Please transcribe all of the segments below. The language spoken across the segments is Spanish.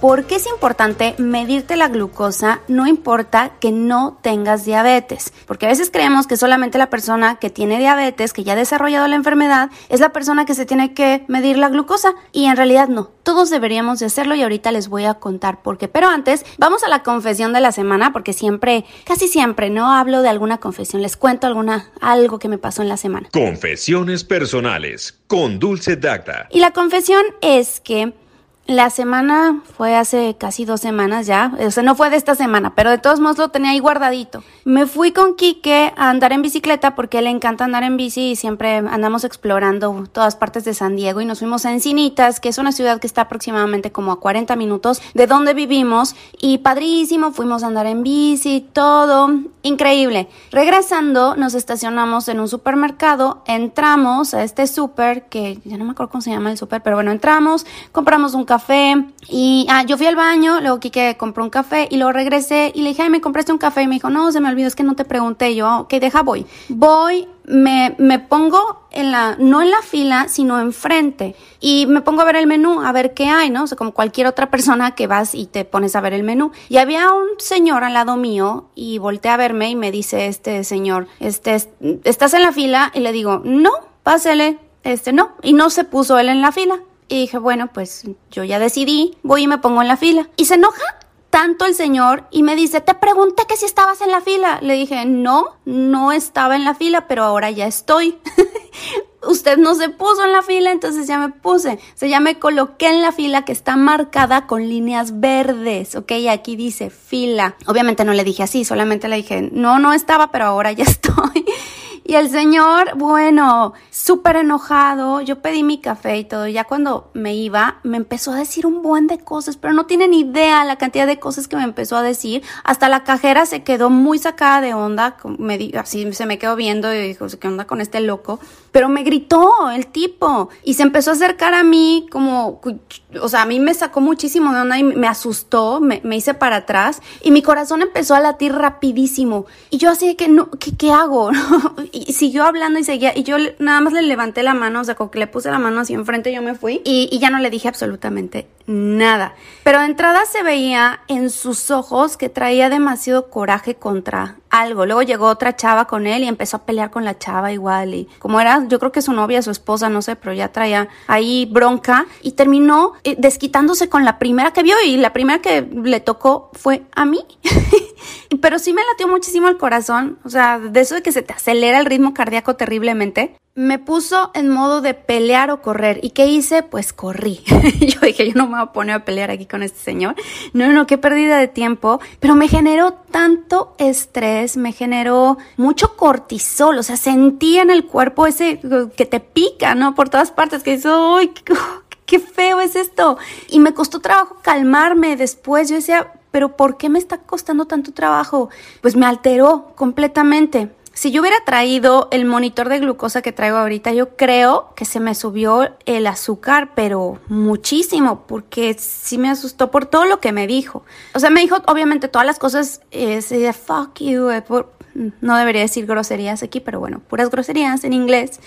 ¿Por qué es importante medirte la glucosa? No importa que no tengas diabetes, porque a veces creemos que solamente la persona que tiene diabetes, que ya ha desarrollado la enfermedad, es la persona que se tiene que medir la glucosa y en realidad no. Todos deberíamos de hacerlo y ahorita les voy a contar por qué. Pero antes, vamos a la confesión de la semana porque siempre, casi siempre, no hablo de alguna confesión, les cuento alguna algo que me pasó en la semana. Confesiones personales con Dulce Dacta. Y la confesión es que la semana fue hace casi dos semanas ya, o sea, no fue de esta semana, pero de todos modos lo tenía ahí guardadito. Me fui con Quique a andar en bicicleta porque le encanta andar en bici y siempre andamos explorando todas partes de San Diego y nos fuimos a Encinitas, que es una ciudad que está aproximadamente como a 40 minutos de donde vivimos y padrísimo, fuimos a andar en bici, todo increíble. Regresando nos estacionamos en un supermercado, entramos a este super que ya no me acuerdo cómo se llama el super, pero bueno, entramos, compramos un café café y ah, yo fui al baño, luego Kike compró un café y luego regresé y le dije, ay, me compraste un café y me dijo, no, se me olvidó, es que no te pregunté yo, ah, ok, deja, voy. Voy, me, me pongo en la, no en la fila, sino enfrente y me pongo a ver el menú, a ver qué hay, ¿no? O sea, como cualquier otra persona que vas y te pones a ver el menú. Y había un señor al lado mío y volteé a verme y me dice este señor, este, ¿estás en la fila? Y le digo, no, pásele, este, no. Y no se puso él en la fila. Y dije, bueno, pues yo ya decidí, voy y me pongo en la fila. Y se enoja tanto el señor y me dice, te pregunté que si estabas en la fila. Le dije, no, no estaba en la fila, pero ahora ya estoy. Usted no se puso en la fila, entonces ya me puse. O sea, ya me coloqué en la fila que está marcada con líneas verdes, ¿ok? Y aquí dice fila. Obviamente no le dije así, solamente le dije, no, no estaba, pero ahora ya estoy. Y el señor, bueno, súper enojado, yo pedí mi café y todo, ya cuando me iba, me empezó a decir un buen de cosas, pero no tienen idea la cantidad de cosas que me empezó a decir. Hasta la cajera se quedó muy sacada de onda, me así se me quedó viendo y dijo, ¿qué onda con este loco? Pero me gritó el tipo y se empezó a acercar a mí como, o sea, a mí me sacó muchísimo de onda y me asustó, me, hice para atrás y mi corazón empezó a latir rapidísimo. Y yo así de que, no, ¿qué, qué hago? y siguió hablando y seguía. Y yo nada más le levanté la mano, o sea, como que le puse la mano así enfrente, yo me fui. Y, y ya no le dije absolutamente nada. Pero de entrada se veía en sus ojos que traía demasiado coraje contra algo. Luego llegó otra chava con él y empezó a pelear con la chava igual. Y como era, yo creo que su novia, su esposa, no sé, pero ya traía ahí bronca y terminó eh, desquitándose con la primera que vio y la primera que le tocó fue a mí. pero sí me latió muchísimo el corazón, o sea, de eso de que se te acelera el ritmo cardíaco terriblemente me puso en modo de pelear o correr. ¿Y qué hice? Pues corrí. yo dije, yo no me voy a poner a pelear aquí con este señor. No, no, qué pérdida de tiempo. Pero me generó tanto estrés, me generó mucho cortisol. O sea, sentía en el cuerpo ese que te pica, ¿no? Por todas partes, que dices, ¡ay, qué feo es esto! Y me costó trabajo calmarme después. Yo decía, pero ¿por qué me está costando tanto trabajo? Pues me alteró completamente. Si yo hubiera traído el monitor de glucosa que traigo ahorita, yo creo que se me subió el azúcar, pero muchísimo, porque sí me asustó por todo lo que me dijo. O sea, me dijo obviamente todas las cosas, eh, de fuck you, eh, no debería decir groserías aquí, pero bueno, puras groserías en inglés.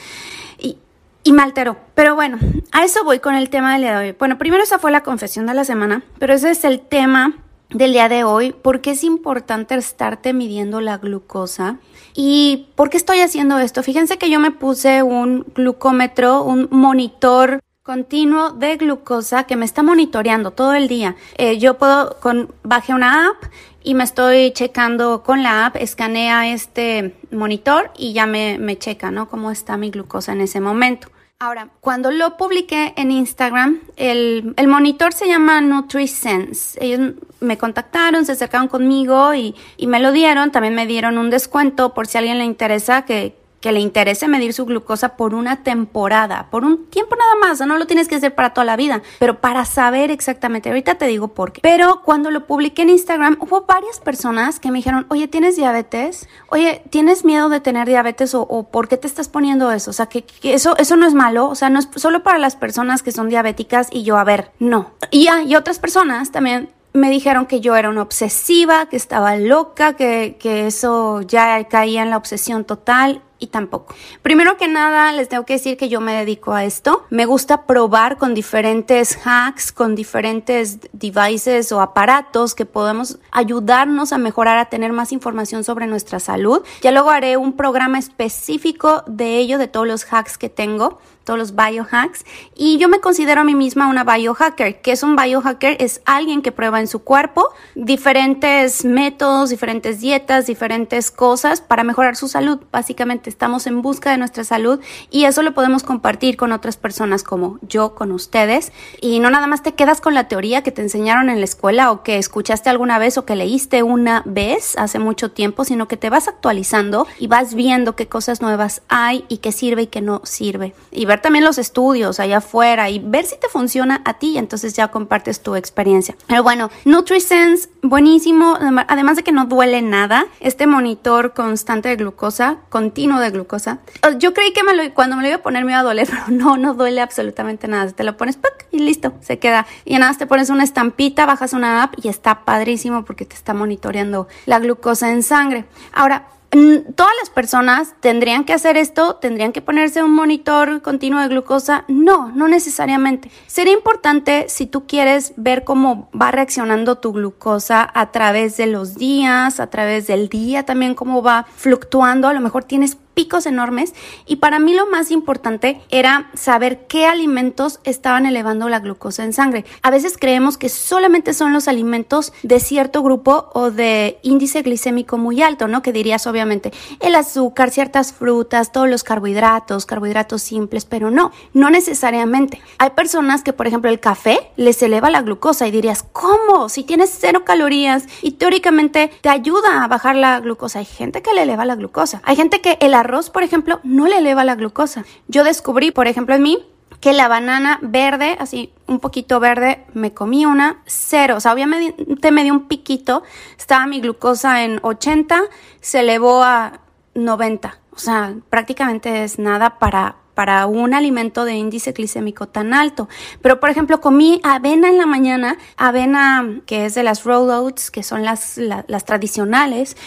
Y, y me alteró. Pero bueno, a eso voy con el tema del día de hoy. Bueno, primero esa fue la confesión de la semana, pero ese es el tema del día de hoy, por qué es importante estarte midiendo la glucosa y por qué estoy haciendo esto. Fíjense que yo me puse un glucómetro, un monitor continuo de glucosa que me está monitoreando todo el día. Eh, yo puedo, con, bajé una app y me estoy checando con la app, escanea este monitor y ya me, me checa, ¿no? Cómo está mi glucosa en ese momento. Ahora, cuando lo publiqué en Instagram, el, monitor se llama NutriSense. Ellos me contactaron, se acercaron conmigo y, me lo dieron. También me dieron un descuento por si a alguien le interesa que, que le interese medir su glucosa por una temporada, por un tiempo nada más, no lo tienes que hacer para toda la vida, pero para saber exactamente, ahorita te digo por qué. Pero cuando lo publiqué en Instagram, hubo varias personas que me dijeron, oye, ¿tienes diabetes? Oye, ¿tienes miedo de tener diabetes o, por qué te estás poniendo eso? O sea, que, eso, eso no es malo, o sea, no es solo para las personas que son diabéticas y yo, a ver, no. Y, y otras personas también me dijeron que yo era una obsesiva, que estaba loca, que, que eso ya caía en la obsesión total y tampoco. Primero que nada, les tengo que decir que yo me dedico a esto. Me gusta probar con diferentes hacks, con diferentes devices o aparatos que podemos ayudarnos a mejorar, a tener más información sobre nuestra salud. Ya luego haré un programa específico de ello, de todos los hacks que tengo todos los biohacks. Y yo me considero a mí misma una biohacker. que es un biohacker? Es alguien que prueba en su cuerpo diferentes métodos, diferentes dietas, diferentes cosas para mejorar su salud. Básicamente estamos en busca de nuestra salud y eso lo podemos compartir con otras personas como yo, con ustedes. Y no nada más te quedas con la teoría que te enseñaron en la escuela o que escuchaste alguna vez o que leíste una vez hace mucho tiempo, sino que te vas actualizando y vas viendo qué cosas nuevas hay y qué sirve y qué no sirve. Ver también los estudios allá afuera y ver si te funciona a ti, entonces ya compartes tu experiencia. Pero bueno, NutriSense, buenísimo, además de que no duele nada, este monitor constante de glucosa, continuo de glucosa. Yo creí que me cuando me lo iba a poner me iba a doler, pero no, no duele absolutamente nada. Te lo pones y listo, se queda. Y nada te pones una estampita, bajas una app y está padrísimo porque te está monitoreando la glucosa en sangre. Ahora, todas las personas tendrían que hacer esto, tendrían que ponerse un monitor continuo de glucosa. No, no necesariamente. Sería importante si tú quieres ver cómo va reaccionando tu glucosa a través de los días, a través del día también cómo va fluctuando. A lo mejor tienes picos enormes y para mí lo más importante era saber qué alimentos estaban elevando la glucosa en sangre. A veces creemos que solamente son los alimentos de cierto grupo o de índice glicémico muy alto, ¿no? Que dirías obviamente el azúcar, ciertas frutas, todos los carbohidratos, carbohidratos simples, pero no, no necesariamente. Hay personas que, por ejemplo, el café les eleva la glucosa y dirías, ¿cómo? Si tienes cero calorías y teóricamente te ayuda a bajar la glucosa. Hay gente que le eleva la glucosa. Hay gente que el arroz, por ejemplo, no le eleva la glucosa. Yo descubrí, por ejemplo, en mí, que la banana verde, así un poquito verde, me comí una cero. O sea, obviamente me dio un piquito. Estaba mi glucosa en 80, se elevó a 90. O sea, prácticamente es nada para, para un alimento de índice glicémico tan alto. Pero, por ejemplo, comí avena en la mañana, avena que es de las roll oats, que son las, las tradicionales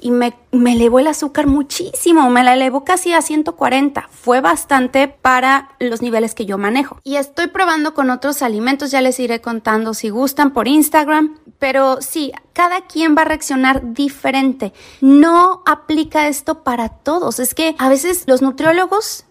y me, me elevó el azúcar muchísimo, me la elevó casi a 140. Fue bastante para los niveles que yo manejo. Y estoy probando con otros alimentos, ya les iré contando si gustan por Instagram, pero sí, cada quien va a reaccionar diferente. No aplica esto para todos. Es que a veces los nutriólogos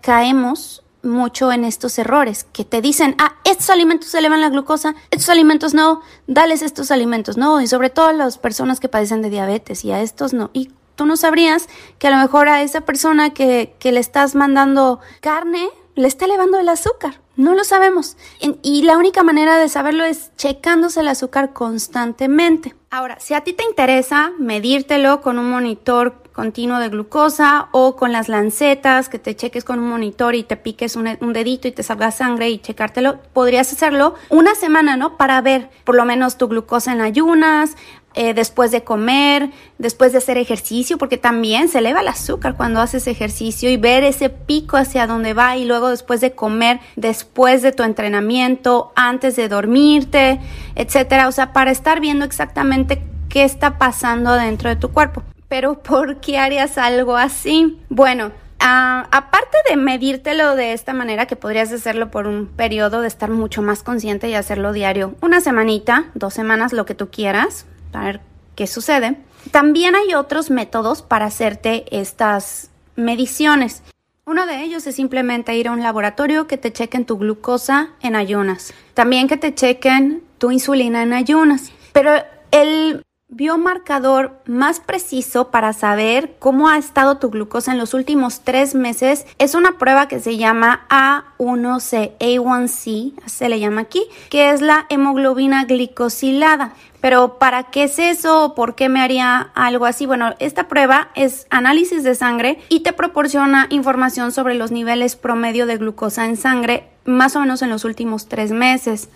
caemos mucho en estos errores que te dicen, ah, estos alimentos elevan la glucosa, estos alimentos no, dales estos alimentos, no, y sobre todo a las personas que padecen de diabetes y a estos no. Y tú no sabrías que a lo mejor a esa persona que, que le estás mandando carne le está elevando el azúcar. No lo sabemos. Y la única manera de saberlo es checándose el azúcar constantemente. Ahora, si a ti te interesa medírtelo con un monitor continuo de glucosa o con las lancetas, que te cheques con un monitor y te piques un, dedito y te salga sangre y checártelo, podrías hacerlo una semana, ¿no? Para ver por lo menos tu glucosa en ayunas, eh, después de comer, después de hacer ejercicio, porque también se eleva el azúcar cuando haces ejercicio y ver ese pico hacia dónde va y luego después de comer, después de tu entrenamiento, antes de dormirte, etcétera. O sea, para estar viendo exactamente qué está pasando dentro de tu cuerpo. Pero ¿por qué harías algo así? Bueno, aparte de medírtelo de esta manera, que podrías hacerlo por un periodo de estar mucho más consciente y hacerlo diario, una semanita, dos semanas, lo que tú quieras, para ver qué sucede. También hay otros métodos para hacerte estas mediciones. Uno de ellos es simplemente ir a un laboratorio que te chequen tu glucosa en ayunas. También que te chequen tu insulina en ayunas. Pero el biomarcador más preciso para saber cómo ha estado tu glucosa en los últimos tres meses es una prueba que se llama A1C, A1C, se le llama aquí, que es la hemoglobina glicosilada. Pero ¿para qué es eso? ¿Por qué me haría algo así? Bueno, esta prueba es análisis de sangre y te proporciona información sobre los niveles promedio de glucosa en sangre más o menos en los últimos tres meses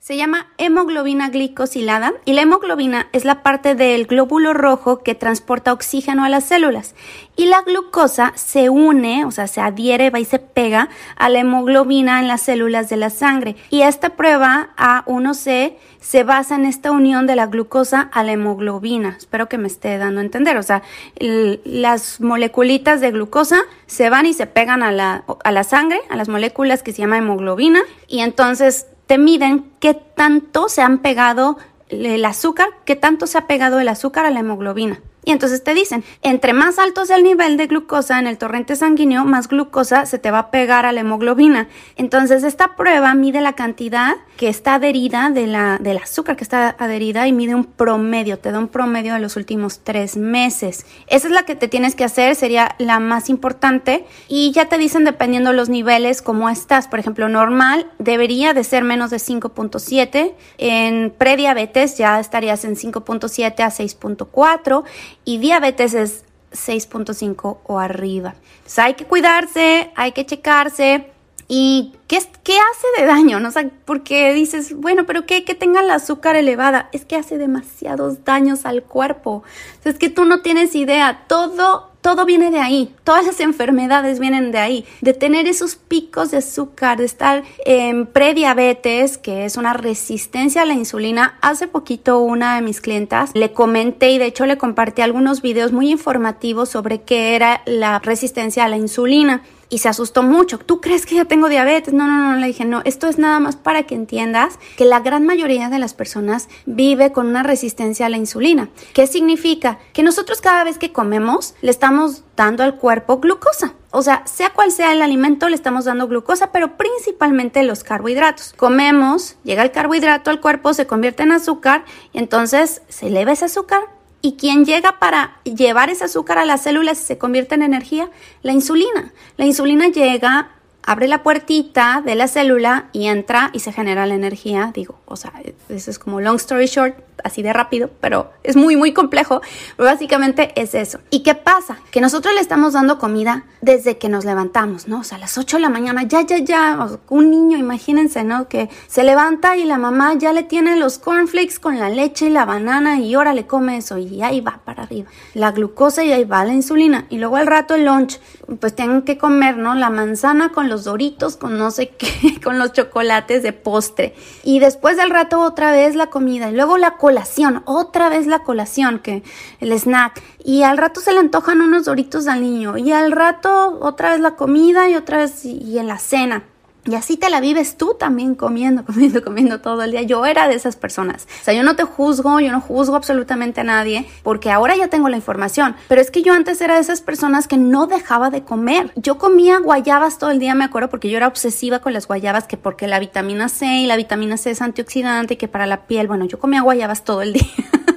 se llama hemoglobina glicosilada y la hemoglobina es la parte del glóbulo rojo que transporta oxígeno a las células. Y la glucosa se une, o sea, se adhiere va y se pega a la hemoglobina en las células de la sangre. Y esta prueba A1C se basa en esta unión de la glucosa a la hemoglobina. Espero que me esté dando a entender, o sea, las moleculitas de glucosa se van y se pegan a la, a la sangre, a las moléculas que se llama hemoglobina. Y entonces te miden qué tanto se han pegado el azúcar, qué tanto se ha pegado el azúcar a la hemoglobina. Y entonces te dicen, entre más alto sea el nivel de glucosa en el torrente sanguíneo, más glucosa se te va a pegar a la hemoglobina. Entonces esta prueba mide la cantidad que está adherida de la, del azúcar que está adherida y mide un promedio, te da un promedio de los últimos tres meses. Esa es la que te tienes que hacer, sería la más importante y ya te dicen dependiendo los niveles cómo estás. Por ejemplo, normal debería de ser menos de 5.7, en prediabetes ya estarías en 5.7 a 6.4 y diabetes es 6.5 o arriba. Entonces hay que cuidarse, hay que checarse. ¿Y qué, qué hace de daño? ¿No? O porque dices, bueno, pero ¿qué? Que tenga la azúcar elevada. Es que hace demasiados daños al cuerpo. es que tú no tienes idea. Todo todo viene de ahí, todas las enfermedades vienen de ahí, de tener esos picos de azúcar, de estar en prediabetes, que es una resistencia a la insulina. Hace poquito una de mis clientas le comenté y de hecho le compartí algunos videos muy informativos sobre qué era la resistencia a la insulina y se asustó mucho. ¿Tú crees que ya tengo diabetes? No, no, no, le dije, no, esto es nada más para que entiendas que la gran mayoría de las personas vive con una resistencia a la insulina. ¿Qué significa? Que nosotros cada vez que comemos le estamos dando al cuerpo glucosa. O sea, sea cual sea el alimento, le estamos dando glucosa, pero principalmente los carbohidratos. Comemos, llega el carbohidrato al cuerpo, se convierte en azúcar y entonces se eleva ese azúcar, ¿Y quién llega para llevar ese azúcar a las células y se convierte en energía? La insulina. La insulina llega, abre la puertita de la célula y entra y se genera la energía. Digo, o sea, eso es como long story short, así de rápido, pero es muy, muy complejo. Pero básicamente es eso. ¿Y qué pasa? Que nosotros le estamos dando comida desde que nos levantamos, ¿no? O sea, a las 8 de la mañana, ya, ya, ya. un niño, imagínense, ¿no? Que se levanta y la mamá ya le tiene los cornflakes con la leche y la banana y ahora le come eso y ahí va arriba. La glucosa y ahí va la insulina. Y luego al rato el lunch, pues tienen que comer, ¿no? La manzana con los doritos, con no sé qué, con los chocolates de postre. Y después del rato otra vez la comida y luego la colación, otra vez la colación, que el snack, y al rato se le antojan unos doritos al niño, y al rato otra vez la comida y otra vez y en la cena. Y así te la vives tú también comiendo, comiendo, comiendo todo el día. Yo era de esas personas. O sea, yo no te juzgo, yo no juzgo absolutamente a nadie, porque ahora ya tengo la información. Pero es que yo antes era de esas personas que no dejaba de comer. Yo comía guayabas todo el día, me acuerdo, porque yo era obsesiva con las guayabas, que porque la vitamina C y la vitamina C es antioxidante, que para la piel, bueno, yo comía guayabas todo el día.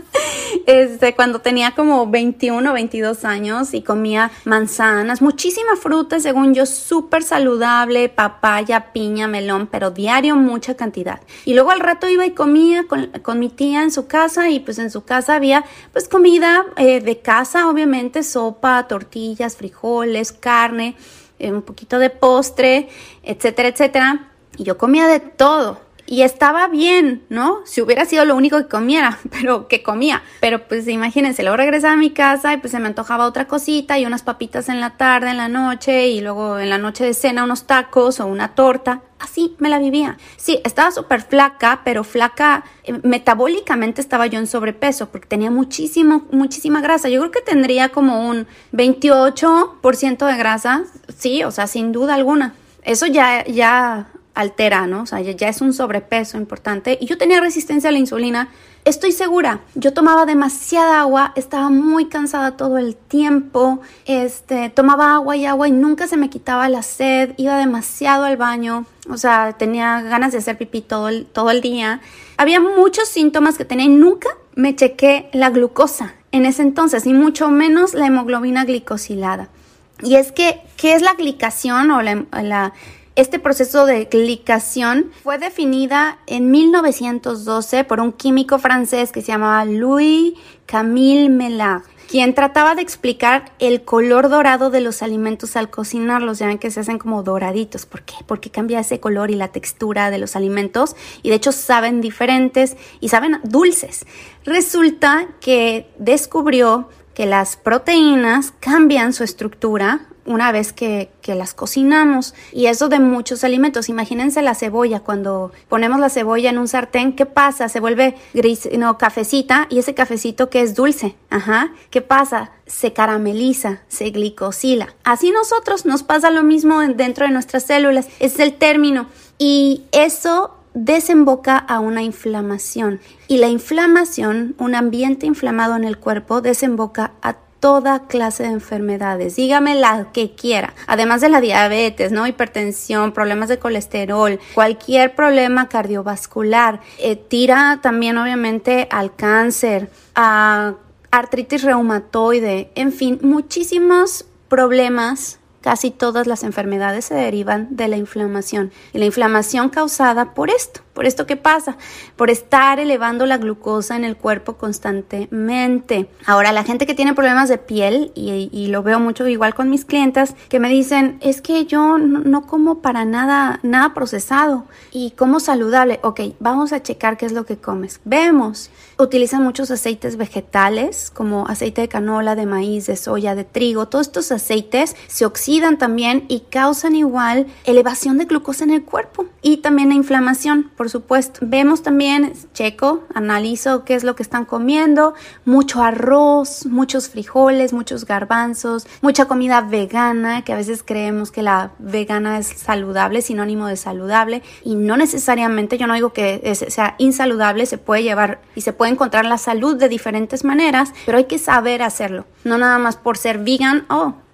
este, cuando tenía como 21 o 22 años y comía manzanas, muchísima fruta, según yo, súper saludable, papaya, piña, melón, pero diario mucha cantidad. Y luego al rato iba y comía con, con mi tía en su casa y pues en su casa había pues comida eh, de casa, obviamente, sopa, tortillas, frijoles, carne, eh, un poquito de postre, etcétera, etcétera. Y yo comía de todo y estaba bien, ¿no? Si hubiera sido lo único que comiera, pero que comía. Pero pues imagínense, luego regresaba a mi casa y pues se me antojaba otra cosita y unas papitas en la tarde, en la noche y luego en la noche de cena unos tacos o una torta. Así me la vivía. Sí, estaba súper flaca, pero flaca, eh, metabólicamente estaba yo en sobrepeso porque tenía muchísimo, muchísima grasa. Yo creo que tendría como un 28% de grasa, sí, o sea, sin duda alguna. Eso ya, ya altera, ¿no? O sea, ya es un sobrepeso importante. Y yo tenía resistencia a la insulina. Estoy segura, yo tomaba demasiada agua, estaba muy cansada todo el tiempo, este, tomaba agua y agua y nunca se me quitaba la sed, iba demasiado al baño, o sea, tenía ganas de hacer pipí todo el, todo el día. Había muchos síntomas que tenía y nunca me chequé la glucosa en ese entonces, y mucho menos la hemoglobina glicosilada. Y es que, ¿qué es la glicación o la, este proceso de glicación fue definida en 1912 por un químico francés que se llamaba Louis Camille Maillard quien trataba de explicar el color dorado de los alimentos al cocinarlos. Ya ven que se hacen como doraditos. ¿Por qué? Porque cambia ese color y la textura de los alimentos y de hecho saben diferentes y saben dulces. Resulta que descubrió que las proteínas cambian su estructura una vez que, las cocinamos. Y eso de muchos alimentos. Imagínense la cebolla. Cuando ponemos la cebolla en un sartén, ¿qué pasa? Se vuelve gris, no, cafecita y ese cafecito que es dulce. Ajá. ¿Qué pasa? Se carameliza, se glicosila. Así nosotros nos pasa lo mismo dentro de nuestras células. Es el término. Y eso desemboca a una inflamación. Y la inflamación, un ambiente inflamado en el cuerpo, desemboca a toda clase de enfermedades, dígame la que quiera, además de la diabetes, ¿no? Hipertensión, problemas de colesterol, cualquier problema cardiovascular, eh, tira también obviamente al cáncer, a artritis reumatoide, en fin, muchísimos problemas casi todas las enfermedades se derivan de la inflamación. Y la inflamación causada por esto, por esto que pasa, por estar elevando la glucosa en el cuerpo constantemente. Ahora, la gente que tiene problemas de piel, y, lo veo mucho igual con mis clientas, que me dicen, es que yo no, como para nada, nada procesado y como saludable. Ok, vamos a checar qué es lo que comes. Vemos. Utilizan muchos aceites vegetales, como aceite de canola, de maíz, de soya, de trigo. Todos estos aceites se oxidan también y causan igual elevación de glucosa en el cuerpo y también la inflamación por supuesto. Vemos también, checo, analizo qué es lo que están comiendo, mucho arroz, muchos frijoles, muchos garbanzos, mucha comida vegana, que a veces creemos que la vegana es saludable, sinónimo de saludable, y no necesariamente, yo no digo que sea insaludable, se puede llevar y se puede encontrar la salud de diferentes maneras, pero hay que saber hacerlo, no nada más por ser vegan,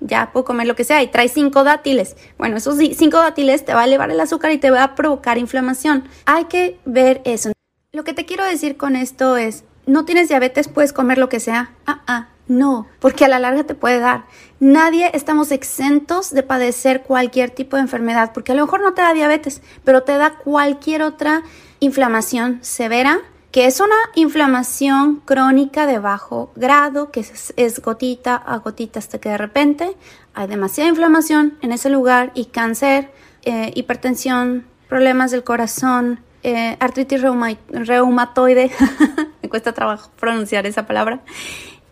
ya puedo comer lo que sea y trae cinco dátiles. Bueno, esos cinco dátiles te va a elevar el azúcar y te va a provocar inflamación. Hay que ver eso. Lo que te quiero decir con esto es, no tienes diabetes, puedes comer lo que sea. Ah, ah, no, porque a la larga te puede dar. Nadie estamos exentos de padecer cualquier tipo de enfermedad, porque a lo mejor no te da diabetes, pero te da cualquier otra inflamación severa que es una inflamación crónica de bajo grado, que es, gotita a gotita hasta que de repente hay demasiada inflamación en ese lugar y cáncer, eh, hipertensión, problemas del corazón, eh, artritis reumatoide, me cuesta trabajo pronunciar esa palabra,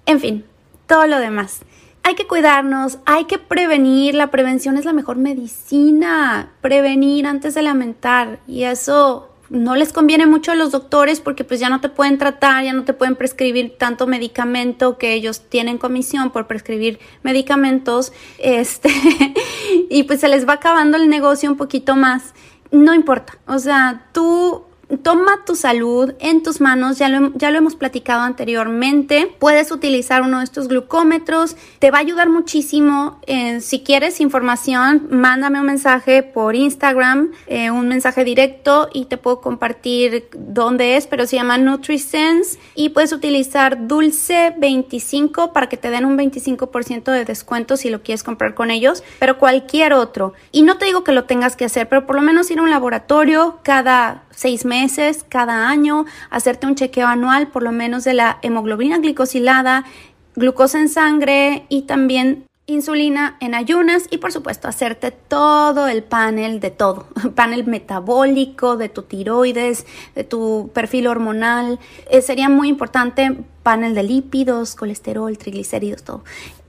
en fin, todo lo demás. Hay que cuidarnos, hay que prevenir, la prevención es la mejor medicina, prevenir antes de lamentar y eso no les conviene mucho a los doctores porque pues ya no te pueden tratar, ya no te pueden prescribir tanto medicamento que ellos tienen comisión por prescribir medicamentos, este, y pues se les va acabando el negocio un poquito más. No importa, o sea, tú Toma tu salud en tus manos, ya lo, ya lo hemos platicado anteriormente. Puedes utilizar uno de estos glucómetros, te va a ayudar muchísimo. Eh, si quieres información, mándame un mensaje por Instagram, eh, un mensaje directo y te puedo compartir dónde es, pero se llama NutriSense y puedes utilizar Dulce 25 para que te den un 25% de descuento si lo quieres comprar con ellos, pero cualquier otro. Y no te digo que lo tengas que hacer, pero por lo menos ir a un laboratorio cada seis meses, cada año, hacerte un chequeo anual por lo menos de la hemoglobina glicosilada, glucosa en sangre y también insulina en ayunas y por supuesto hacerte todo el panel de todo, panel metabólico, de tu tiroides, de tu perfil hormonal. Eh, sería muy importante panel de lípidos, colesterol, triglicéridos, todo.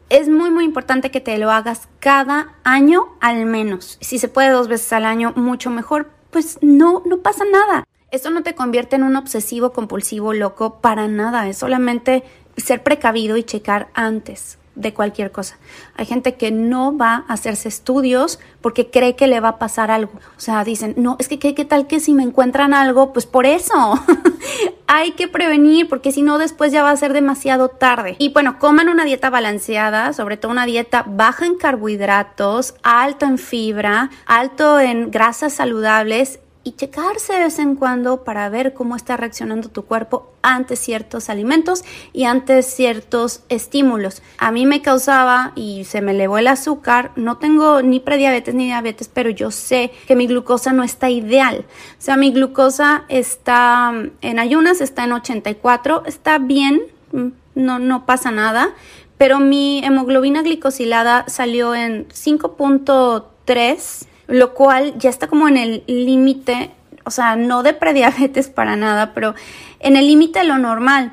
Es muy muy importante que te lo hagas cada año al menos. Si se puede dos veces al año, mucho mejor pues no, no pasa nada. Esto no te convierte en un obsesivo compulsivo loco para nada, es solamente ser precavido y checar antes de cualquier cosa. Hay gente que no va a hacerse estudios porque cree que le va a pasar algo. O sea, dicen, no, es que qué, tal que si me encuentran algo, pues por eso hay que prevenir porque si no después ya va a ser demasiado tarde. Y bueno, coman una dieta balanceada, sobre todo una dieta baja en carbohidratos, alto en fibra, alto en grasas saludables y checarse de vez en cuando para ver cómo está reaccionando tu cuerpo ante ciertos alimentos y ante ciertos estímulos. A mí me causaba y se me elevó el azúcar. No tengo ni prediabetes ni diabetes, pero yo sé que mi glucosa no está ideal. O sea, mi glucosa está en ayunas, está en 84, está bien, mm, no, no pasa nada, pero mi hemoglobina glicosilada salió en 5.3 lo cual ya está como en el límite, o sea, no de prediabetes para nada, pero en el límite de lo normal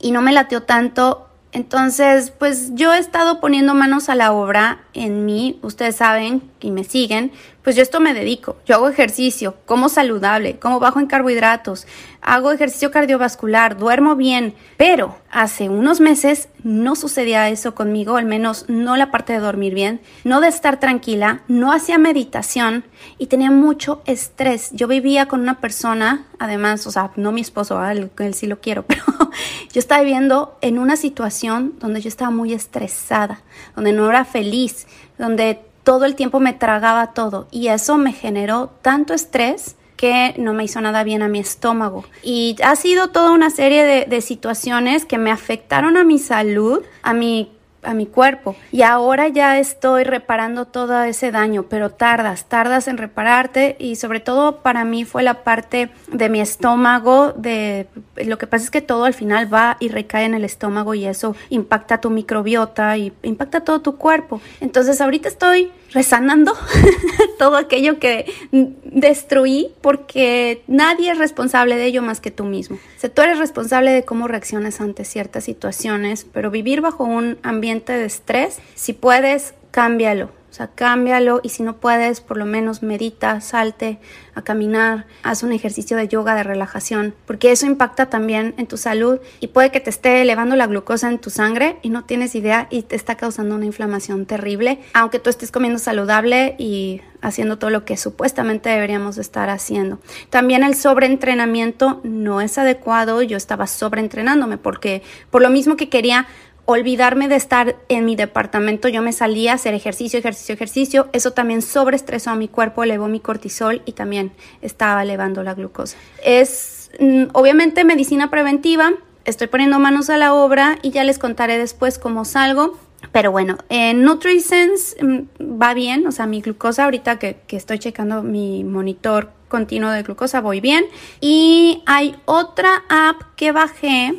y no me lateó tanto. Entonces, pues yo he estado poniendo manos a la obra en mí, ustedes saben y me siguen, pues yo esto me dedico. Yo hago ejercicio, como saludable, como bajo en carbohidratos, hago ejercicio cardiovascular, duermo bien, pero hace unos meses no sucedía eso conmigo, al menos no la parte de dormir bien, no de estar tranquila, no hacía meditación y tenía mucho estrés. Yo vivía con una persona, además, o sea, no mi esposo, él, él sí lo quiero, pero yo estaba viviendo en una situación donde yo estaba muy estresada, donde no era feliz, donde todo el tiempo me tragaba todo y eso me generó tanto estrés que no me hizo nada bien a mi estómago. Y ha sido toda una serie de, situaciones que me afectaron a mi salud, a mi a mi cuerpo. Y ahora ya estoy reparando todo ese daño, pero tardas, tardas en repararte y sobre todo para mí fue la parte de mi estómago, de lo que pasa es que todo al final va y recae en el estómago y eso impacta tu microbiota y impacta todo tu cuerpo. Entonces ahorita estoy resanando todo aquello que destruí porque nadie es responsable de ello más que tú mismo. O sea, tú eres responsable de cómo reaccionas ante ciertas situaciones, pero vivir bajo un ambiente de estrés, si puedes, cámbialo. O sea, cámbialo y si no puedes, por lo menos medita, salte a caminar, haz un ejercicio de yoga, de relajación, porque eso impacta también en tu salud y puede que te esté elevando la glucosa en tu sangre y no tienes idea y te está causando una inflamación terrible, aunque tú estés comiendo saludable y haciendo todo lo que supuestamente deberíamos estar haciendo. También el sobreentrenamiento no es adecuado, yo estaba sobreentrenándome porque por lo mismo que quería olvidarme de estar en mi departamento, yo me salía a hacer ejercicio, ejercicio, ejercicio. Eso también sobreestresó a mi cuerpo, elevó mi cortisol y también estaba elevando la glucosa. Es mm, obviamente medicina preventiva. Estoy poniendo manos a la obra y ya les contaré después cómo salgo. Pero bueno, en NutriSense mm, va bien, o sea, mi glucosa ahorita que, que estoy checando mi monitor continuo de glucosa voy bien. Y hay otra app que bajé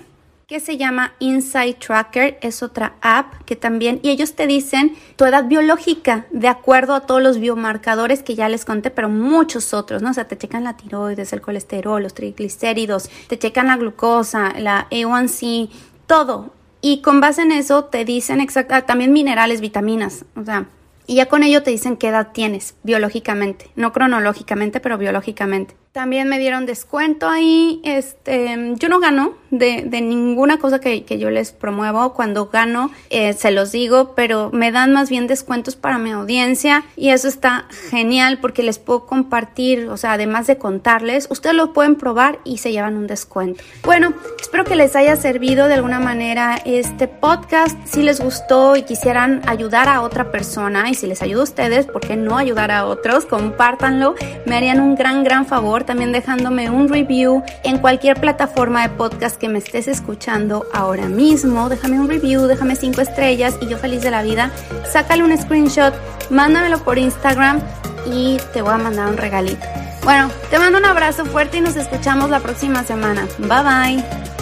que se llama Insight Tracker, es otra app que también, y ellos te dicen tu edad biológica de acuerdo a todos los biomarcadores que ya les conté, pero muchos otros, ¿no? O sea, te checan la tiroides, el colesterol, los triglicéridos, te checan la glucosa, la A1C, todo. Y con base en eso te dicen exactamente, ah, también minerales, vitaminas, o sea, y ya con ello te dicen qué edad tienes biológicamente, no cronológicamente, pero biológicamente. También me dieron descuento ahí. Este, yo no gano de, ninguna cosa que, que, yo les promuevo. Cuando gano, eh, se los digo, pero me dan más bien descuentos para mi audiencia y eso está genial porque les puedo compartir, o sea, además de contarles, ustedes lo pueden probar y se llevan un descuento. Bueno, espero que les haya servido de alguna manera este podcast. Si les gustó y quisieran ayudar a otra persona y si les ayuda a ustedes, ¿por qué no ayudar a otros? Compártanlo. Me harían un gran, gran favor también dejándome un review en cualquier plataforma de podcast que me estés escuchando ahora mismo. Déjame un review, déjame cinco estrellas y yo feliz de la vida. Sácale un screenshot, mándamelo por Instagram y te voy a mandar un regalito. Bueno, te mando un abrazo fuerte y nos escuchamos la próxima semana. Bye bye.